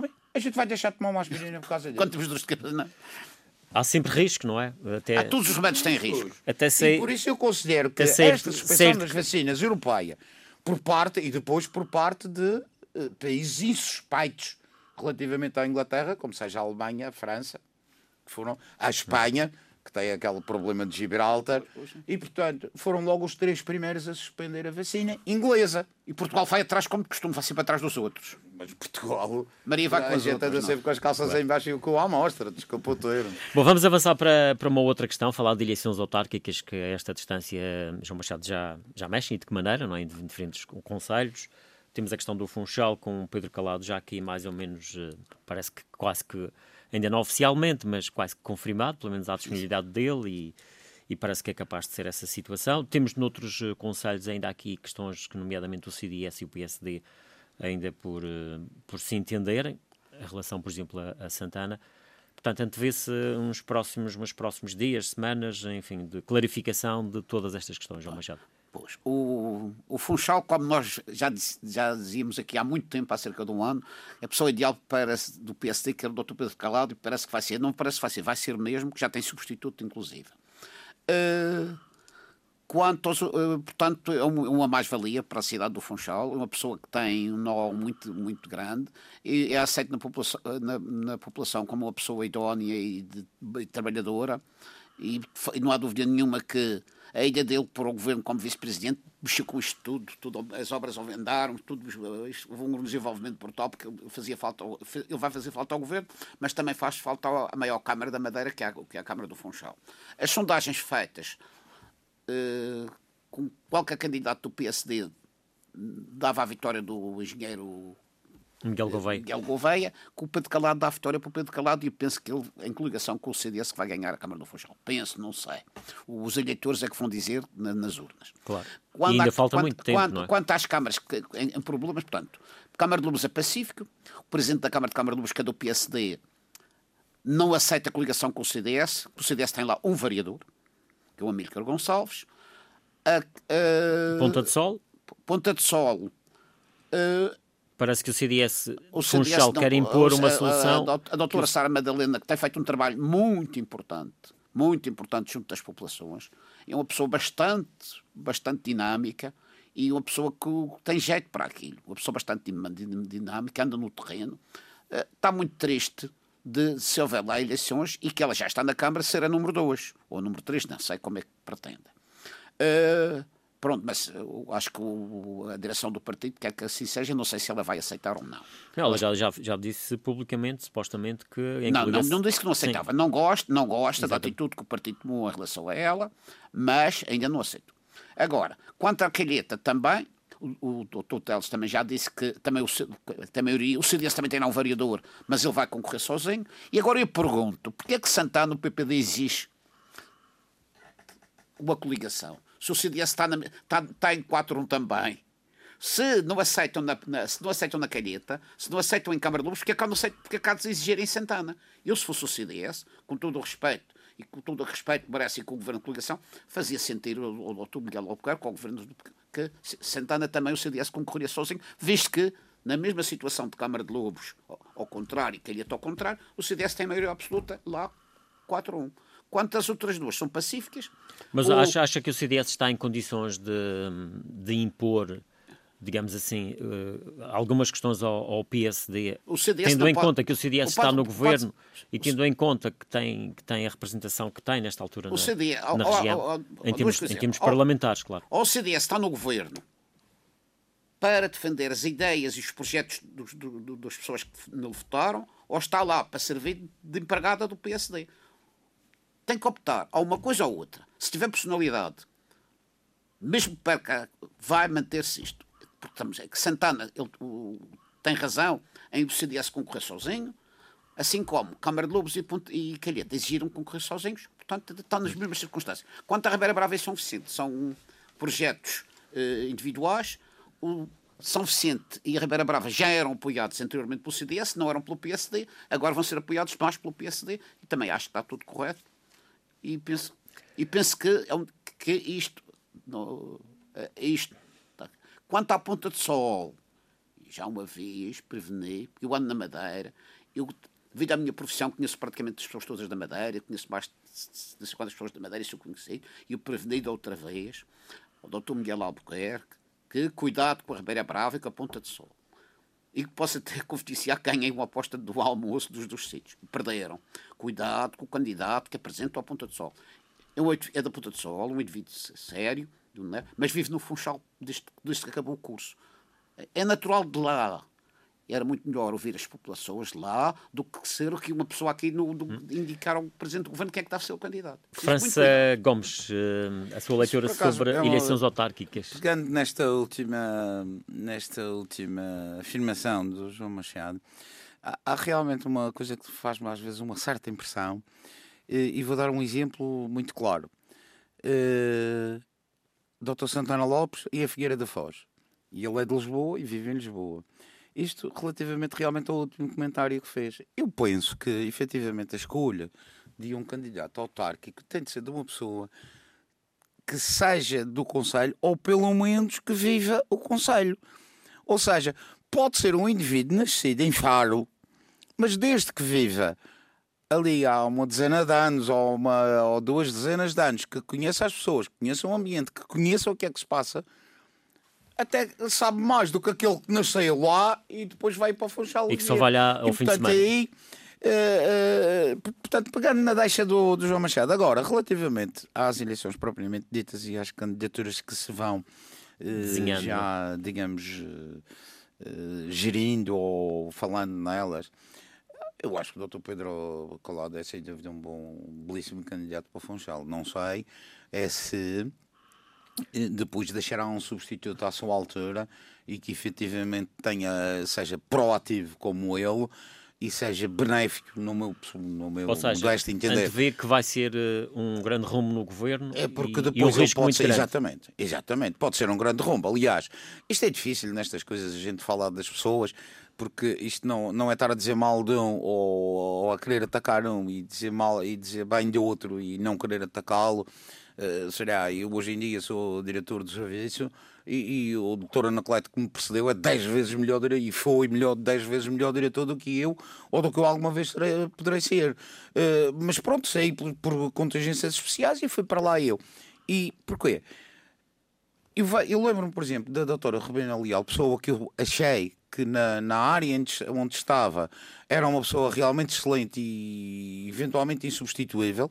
Bem, a gente vai deixar de tomar uma aspirina por causa disso. Quando temos dores de cabeça, não. Há sempre risco, não é? Até... Ah, todos os remédios têm risco. Até sei... E por isso eu considero que ser, esta suspensão ser... das vacinas europeia, por parte, e depois por parte de uh, países insuspeitos relativamente à Inglaterra, como seja a Alemanha, a França, que foram, a Espanha, que tem aquele problema de Gibraltar, e portanto foram logo os três primeiros a suspender a vacina inglesa. E Portugal vai atrás como de costume, vai sempre atrás dos outros. Mas Portugal. Maria vai com a gente anda sempre com as calças claro. em baixo e o cu à mostra, desculpa o termo. Bom, vamos avançar para, para uma outra questão, falar de eleições autárquicas, que a esta distância João Machado já, já mexe e de que maneira, não é? em diferentes conselhos. Temos a questão do Funchal com o Pedro Calado já aqui mais ou menos, eh, parece que quase que, ainda não oficialmente, mas quase que confirmado, pelo menos a disponibilidade dele e, e parece que é capaz de ser essa situação. Temos noutros uh, conselhos ainda aqui questões que, nomeadamente o CDS e o PSD, ainda por, uh, por se entenderem, a relação, por exemplo, a, a Santana. Portanto, antevê-se uns próximos, uns próximos dias, semanas, enfim, de clarificação de todas estas questões, João Machado. O, o Funchal, como nós já, já dizíamos aqui há muito tempo, há cerca de um ano, é a pessoa ideal para, do PSD, que era o Dr. Pedro Calado, e parece que vai ser. Não parece que vai ser, vai ser mesmo, que já tem substituto, inclusive. Uh, quanto aos, uh, portanto, é uma mais-valia para a cidade do Funchal, uma pessoa que tem um nó muito, muito grande e é aceito na população, na, na população como uma pessoa idónea e, de, de, trabalhadora, e, e não há dúvida nenhuma que a ilha dele para o governo como vice-presidente mexeu com isto tudo, tudo, as obras andaram, tudo, houve um desenvolvimento brutal, porque fazia falta, ele vai fazer falta ao governo, mas também faz falta à maior Câmara da Madeira, que é a, que é a Câmara do Funchal. As sondagens feitas uh, com qualquer candidato do PSD dava a vitória do engenheiro Miguel Gouveia. Miguel Gouveia, com o Pedro Calado dá a vitória para o Pedro Calado e penso que ele, em coligação com o CDS, que vai ganhar a Câmara do Funchal. Penso, não sei. Os eleitores é que vão dizer na, nas urnas. Claro. Quando e ainda há, falta quanto, muito tempo, quanto, não é? Quanto às câmaras que, em, em, problemas, portanto, Câmara de Lobos é pacífico, o Presidente da Câmara de Câmara de Lobos, que é do PSD, não aceita a coligação com o CDS, o CDS tem lá um variador, que é o Amílcar Gonçalves. A, a, Ponta de Sol? Ponta de Sol. Uh, Parece que o CDS, o CDS Funchal não, quer impor uma solução. A, a, a doutora que... Sara Madalena, que tem feito um trabalho muito importante, muito importante junto das populações, é uma pessoa bastante, bastante dinâmica e uma pessoa que tem jeito para aquilo, uma pessoa bastante dinâmica, anda no terreno. Eh, está muito triste de se houver lá eleições e que ela já está na Câmara ser a número 2 ou número 3, não sei como é que pretende. Uh, Pronto, mas acho que o, a direção do partido quer que assim seja, não sei se ela vai aceitar ou não. Ela já, já, já disse publicamente, supostamente, que. Não, não, não disse que não aceitava. Sim. Não gosta, não gosta Exatamente. da atitude que o partido tomou em relação a ela, mas ainda não aceito. Agora, quanto à calheta também, o, o Dr. Teles também já disse que também o, também, o CDS também tem lá um variador, mas ele vai concorrer sozinho. E agora eu pergunto, porquê é que Santana, o PPD, exige uma coligação? Se o CDS está, na, está, está em 4-1 também, se não aceitam na, na, se não aceitam na calheta, se não aceitam em Câmara de Lobos, porque é que não aceitam, porque é que há de exigir em Santana? Eu, se fosse o CDS, com todo o respeito, e com todo o respeito que merece com o Governo de Coligação, fazia sentir o, o. Miguel Albuquerque, com o Governo que Santana também o CDS concorreria sozinho, visto que, na mesma situação de Câmara de Lobos, ao, contrário, calheta ao contrário, o CDS tem maioria absoluta lá 4-1. Quanto às outras duas são pacíficas. Mas ou... acha, acha que o CDS está em condições de, de impor digamos assim, uh, algumas questões ao, ao PSD, tendo em pode, conta que o CDS está no governo pode, e tendo em conta que tem, que tem a representação que tem nesta altura na, CDS, na ao, região, ao, em termos, em termos parlamentares, claro. Ou o CDS está no governo para defender as ideias e os projetos dos, do, das pessoas que nele votaram, ou está lá para servir de empregada do PSD tem que optar a uma coisa ou outra. Se tiver personalidade, mesmo que perca, vai manter-se isto. Porque estamos, é que Santana ele, o, tem razão em o CDS concorrer sozinho, assim como Câmara de Lobos e, e Calheta exigiram concorrer sozinhos, portanto, estão nas mesmas circunstâncias. Quanto à Ribeira Brava e São Vicente, são projetos eh, individuais. O São Vicente e a Ribeira Brava já eram apoiados anteriormente pelo CDS, não eram pelo PSD, agora vão ser apoiados mais pelo PSD e também acho que está tudo correto e penso, e penso que, é que isto, no, é isto. Tá. Quanto à Ponta de Sol, já uma vez preveni, porque eu ando na Madeira, eu, devido à minha profissão, conheço praticamente as pessoas todas da Madeira, conheço mais de 50 pessoas da Madeira, isso eu conheci, e eu preveni da outra vez, o doutor Miguel Albuquerque, que cuidado com a Ribeira Brava e com a Ponta de Sol e que possa ter confidenciar que ganhem uma aposta do almoço dos, dos sítios. Perderam. Cuidado com o candidato que apresenta a Ponta de Sol. É, um, é da Ponta de Sol, um indivíduo sério, mas vive no Funchal desde, desde que acabou o curso. É natural de lá era muito melhor ouvir as populações lá do que ser que uma pessoa aqui no, do, hum. indicar ao Presidente do Governo quem é que deve ser o candidato. França Gomes, eh, a sua leitura sobre é uma, eleições autárquicas. Pegando nesta última, nesta última afirmação do João Machado, há, há realmente uma coisa que faz-me às vezes uma certa impressão e, e vou dar um exemplo muito claro. Uh, Dr. Santana Lopes e a Figueira da Foz. E ele é de Lisboa e vive em Lisboa. Isto relativamente realmente ao último comentário que fez. Eu penso que, efetivamente, a escolha de um candidato autárquico tem de ser de uma pessoa que seja do Conselho ou pelo menos que viva o Conselho. Ou seja, pode ser um indivíduo nascido em Faro, mas desde que viva ali há uma dezena de anos ou, uma, ou duas dezenas de anos, que conheça as pessoas, que conheça o ambiente, que conheça o que é que se passa, até sabe mais do que aquele que nasceu lá e depois vai para o Funchal. E que só vai lá ao e, fim portanto, de semana. Aí, uh, uh, portanto, pegando na deixa do, do, João Machado. Agora, relativamente às eleições propriamente ditas e às candidaturas que se vão uh, já, digamos, gerindo ou falando nelas, eu acho que o Dr. Pedro Colado é sem dúvida um bom, belíssimo candidato para Funchal. Não sei é se depois deixará um substituto à sua altura e que efetivamente tenha, seja proativo como ele e seja benéfico no meu, no meu Ou seja, modesto entender. ver que vai ser uh, um grande rumo no governo é porque e, depois e um ele pode ser, exatamente, exatamente, pode ser um grande rumo. Aliás, isto é difícil nestas coisas, a gente falar das pessoas, porque isto não, não é estar a dizer mal de um ou, ou a querer atacar um e dizer mal e dizer bem de outro e não querer atacá-lo. Uh, será, eu hoje em dia sou diretor do serviço e, e o doutor Anacleto que me precedeu é 10 vezes melhor e foi melhor, 10 vezes melhor diretor do que eu ou do que eu alguma vez terei, poderei ser. Uh, mas pronto, saí por, por, contingências especiais e fui para lá eu. E porquê? Eu, eu lembro-me, por exemplo, da doutora Rebena Leal, pessoa que eu achei que na, na área onde estava era uma pessoa realmente excelente e eventualmente insubstituível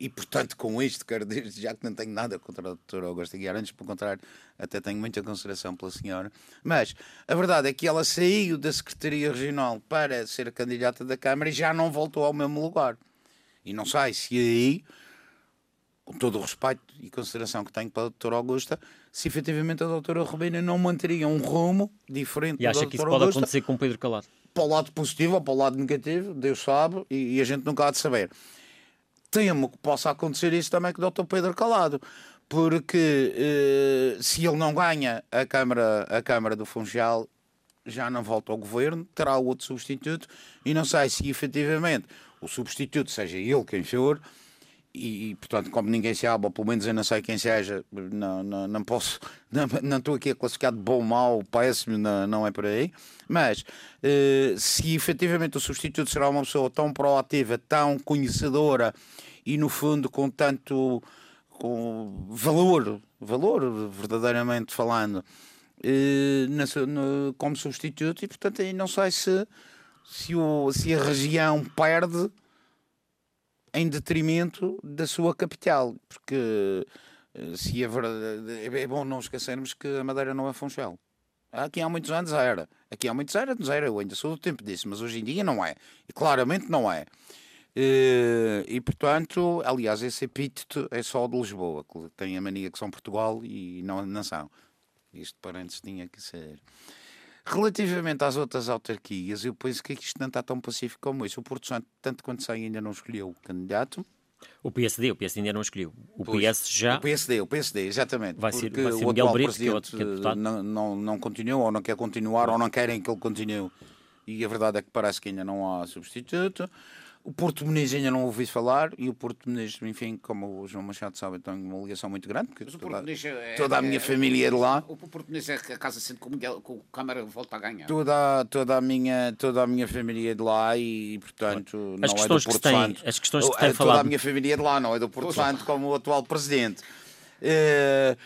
e portanto com isto quero dizer já que não tenho nada contra a doutora Augusta Guiarantes, pelo contrário até tenho muita consideração pela senhora. Mas a verdade é que ela saiu da Secretaria Regional para ser candidata da Câmara e já não voltou ao mesmo lugar. E não sei se aí com todo o respeito e consideração que tenho pela doutora Augusta se efetivamente a doutora Rubina não manteria um rumo diferente e acha que isso pode Augusta, acontecer com Pedro Calado? para o lado positivo ou para o lado negativo Deus sabe e, e a gente nunca há de saber temo que possa acontecer isso também com o Dr. Pedro Calado, porque eh, se ele não ganha a Câmara, a Câmara do Funchal, já não volta ao governo, terá outro substituto, e não sei se efetivamente o substituto seja ele quem for, e, portanto, como ninguém se abre, ou pelo menos eu não sei quem seja, não, não, não posso, não, não estou aqui a classificar de bom, mau, péssimo, não, não é por aí. Mas eh, se efetivamente o substituto será uma pessoa tão proativa, tão conhecedora e, no fundo, com tanto com valor, valor verdadeiramente falando, eh, no, como substituto, e portanto, aí não sei se, se, o, se a região perde em detrimento da sua capital, porque eh, se é verdade, é bom não esquecermos que a Madeira não é Funchal. Aqui há muitos anos era. Aqui há muitos anos era, eu ainda sou do tempo disso, mas hoje em dia não é. E claramente não é. E, eh, e portanto, aliás, esse epíteto é só de Lisboa, que tem a mania que são Portugal e não a nação. Isto parentes tinha que ser. Relativamente às outras autarquias, eu penso que isto não está tão pacífico como isso. O Porto Santo, tanto quanto sei, ainda não escolheu o candidato. O PSD, o PSD ainda não escolheu. O pois, PS já. O PSD, o PSD, exatamente. Vai ser, vai ser o atual Brito, que é outro, que é não, não, não continua, ou não quer continuar, ou não querem que ele continue. E a verdade é que parece que ainda não há substituto. O Porto Muniz ainda não ouvi falar e o Porto Muniz, enfim, como o João Machado sabe, tem uma ligação muito grande, porque toda, é, toda, a minha é, família é de lá. O, Porto Muniz é a casa sempre com, com o Câmara volta a ganhar. Toda, toda, a minha, toda a minha família é de lá e, portanto, as não é do Porto tem, Santo. As questões que têm toda falado... a minha família é de lá, não é do Porto Santo como o atual presidente. Uh,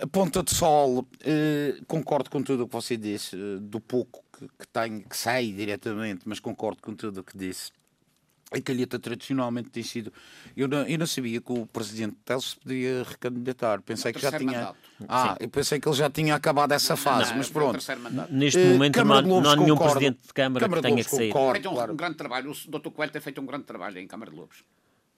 a Ponta de Sol, uh, concordo com tudo o que você disse, uh, do pouco que, que tenho, que sei diretamente, mas concordo com tudo o que disse a calheta tradicionalmente tem sido. Eu não, eu não sabia que o presidente Teles podia recandidatar. Pensei que já tinha. Mandato. Ah, eu pensei que ele já tinha acabado essa fase, não, mas pronto. Neste uh, momento não, não há nenhum concordo. presidente de Câmara, Câmara que tenha que sair. Concordo, feito um, claro. um grande trabalho. O Dr. Coelho tem feito um grande trabalho em Câmara de Lobos.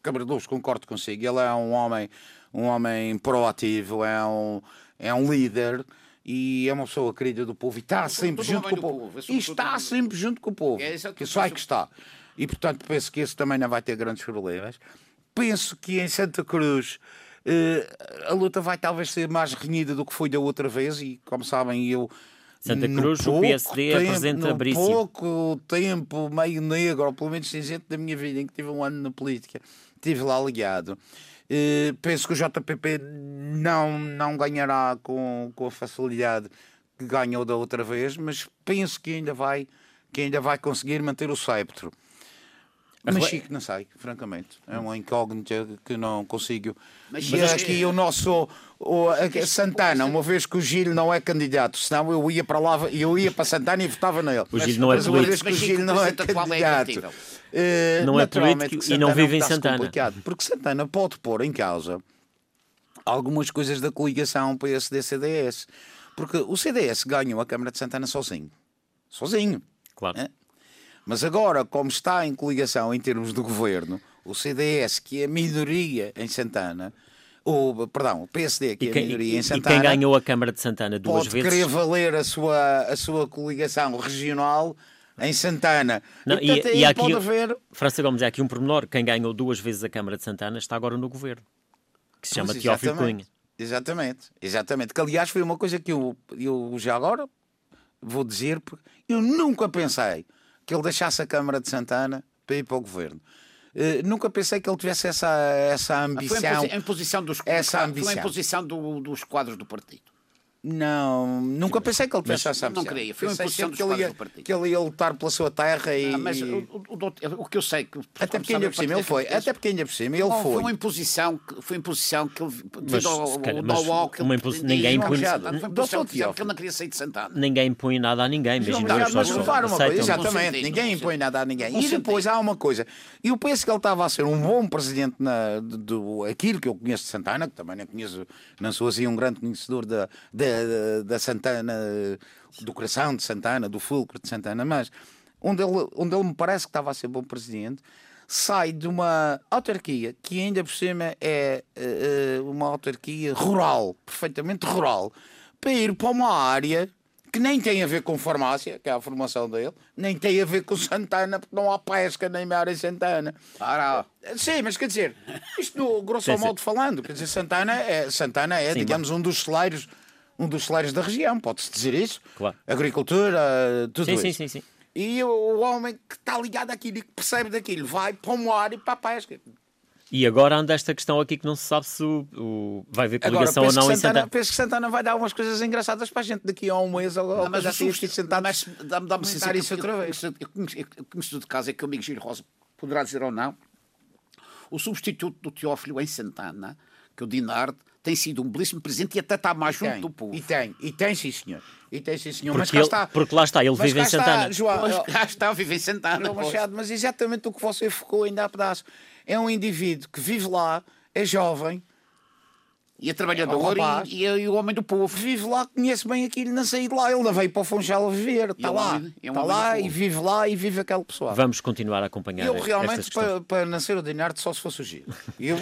Câmara de Lobos, concordo consigo. Ele é um homem, um homem proativo, é um, é um líder e é uma pessoa querida do povo e está sempre junto com o povo. povo. E está sempre junto com o povo. É, que isso é que está e portanto penso que esse também não vai ter grandes problemas. Penso que em Santa Cruz uh, a luta vai talvez ser mais renhida do que foi da outra vez e como sabem eu Santa Cruz, o PSD tempo, apresenta no pouco tempo meio negro, ou pelo menos cinzento da minha vida, em que tive um ano na política, estive lá ligado. Uh, penso que o JPP não, não ganhará com, com a facilidade que ganhou da outra vez, mas penso que ainda vai, que ainda vai conseguir manter o sceptro. Mas Chico, não sei, francamente. É uma incógnita que não consigo. Mas, mas aqui o nosso o, a, Santana, uma vez que o Gil não é candidato, senão eu ia para lá, eu ia para Santana e votava nele. O Gil não é político. Uma vez que o Gil não é candidato. É não é político e não vive em Santana. Porque Santana pode pôr em causa algumas coisas da coligação PSD-CDS. Porque o CDS ganhou a Câmara de Santana sozinho. Sozinho. Claro. É? Mas agora, como está em coligação em termos do governo, o CDS, que é a minoria em Santana, o, perdão, o PSD, que quem, é a minoria em Santana. E quem ganhou a Câmara de Santana duas pode vezes. Pode querer valer a sua, a sua coligação regional em Santana. Não, e, portanto, e, e aqui, haver... França Gomes, é aqui um pormenor. Quem ganhou duas vezes a Câmara de Santana está agora no governo, que se chama pois, Teófilo Cunha. Exatamente, exatamente. Que aliás foi uma coisa que eu, eu já agora vou dizer, porque eu nunca pensei que ele deixasse a Câmara de Santana para ir para o governo. Uh, nunca pensei que ele tivesse essa, essa ambição. Ah, foi a imposição dos, essa ambição. Foi a imposição do, dos quadros do partido. Não, nunca pensei que ele tivesse essa ambição. Não queria, foi uma imposição que ele, ia, que ele ia lutar pela sua terra e... Ah, mas o, o, o, o, que eu sei... Que, até porque ainda por cima ele foi, até porque ainda por cima ele foi. Foi uma imposição, foi uma imposição que ele... Mas, ao, calhar, mas que uma imposição, ninguém impõe... Foi imposição que ele não queria sair de Santana. Ninguém impõe nada a ninguém. Mesmo mas, mas levar uma coisa, exatamente, ninguém impõe nada a ninguém. E depois há uma coisa, e eu penso que ele estava a ser um bom presidente na, do, aquilo que eu conheço de Santana, que também não conheço, não sou assim um grande conhecedor da, da, da Santana, do coração de Santana, do fulcro de Santana, mas onde ele, onde ele me parece que estava a ser bom presidente, sai de uma autarquia que ainda por cima é uh, uma autarquia rural, perfeitamente rural, para ir para uma área que nem tem a ver com farmácia, que é a formação dele, nem tem a ver com Santana, porque não há pesca nem mar em Santana. Ah, Sim, mas quer dizer, isto no grosso modo falando, quer dizer, Santana é, Santana é Sim, digamos, um dos celeiros um dos celeiros da região, pode-se dizer isso? Claro. Agricultura, tudo sim, isso. Sim, sim, sim. E o homem que está ligado àquilo e que percebe daquilo vai para o mar e para a pesca. E agora anda esta questão aqui que não se sabe se o, o vai haver coligação ou não Santana, em Santana. Penso que Santana vai dar umas coisas engraçadas para a gente daqui a um mês ou não, mas assim. Mas dá-me dá isso outra vez. Eu, eu, eu, eu conheço de casa é que o amigo Giro Rosa poderá dizer ou não. O substituto do Teófilo em Santana, que é o Dinard, tem sido um belíssimo presente e até está mais junto tem, do povo. E tem, e tem sim, senhor. E tem sim, senhor. Porque mas cá ele, está. Porque lá está, ele vive em Santana. Está, João, mas cá está, vive em Santana. Machado, mas exatamente o que você focou ainda a pedaço. É um indivíduo que vive lá, é jovem, e a trabalhador e, e, o homem do povo. Vive lá, conhece bem aquilo, não saí de lá. Ele não veio para o Funchal viver. Está lá. Homem, é um está lá e vive lá e vive aquele pessoal. Vamos continuar a acompanhar Eu realmente, para, para nascer o Dinardo, só se fosse o Giro. Eu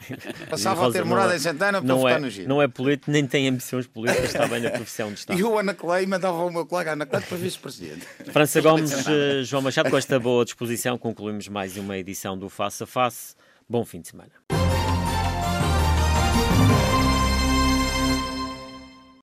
passava a ter morada é, em Santana para votar é, no Giro. Não é político, nem tem ambições políticas, está bem na profissão de Estado. E o Ana Clay mandava o meu colega Ana Clay para vice-presidente. França Gomes, eh, João Machado, com esta boa disposição, concluímos mais uma edição do Face a Face. Bom fim de semana.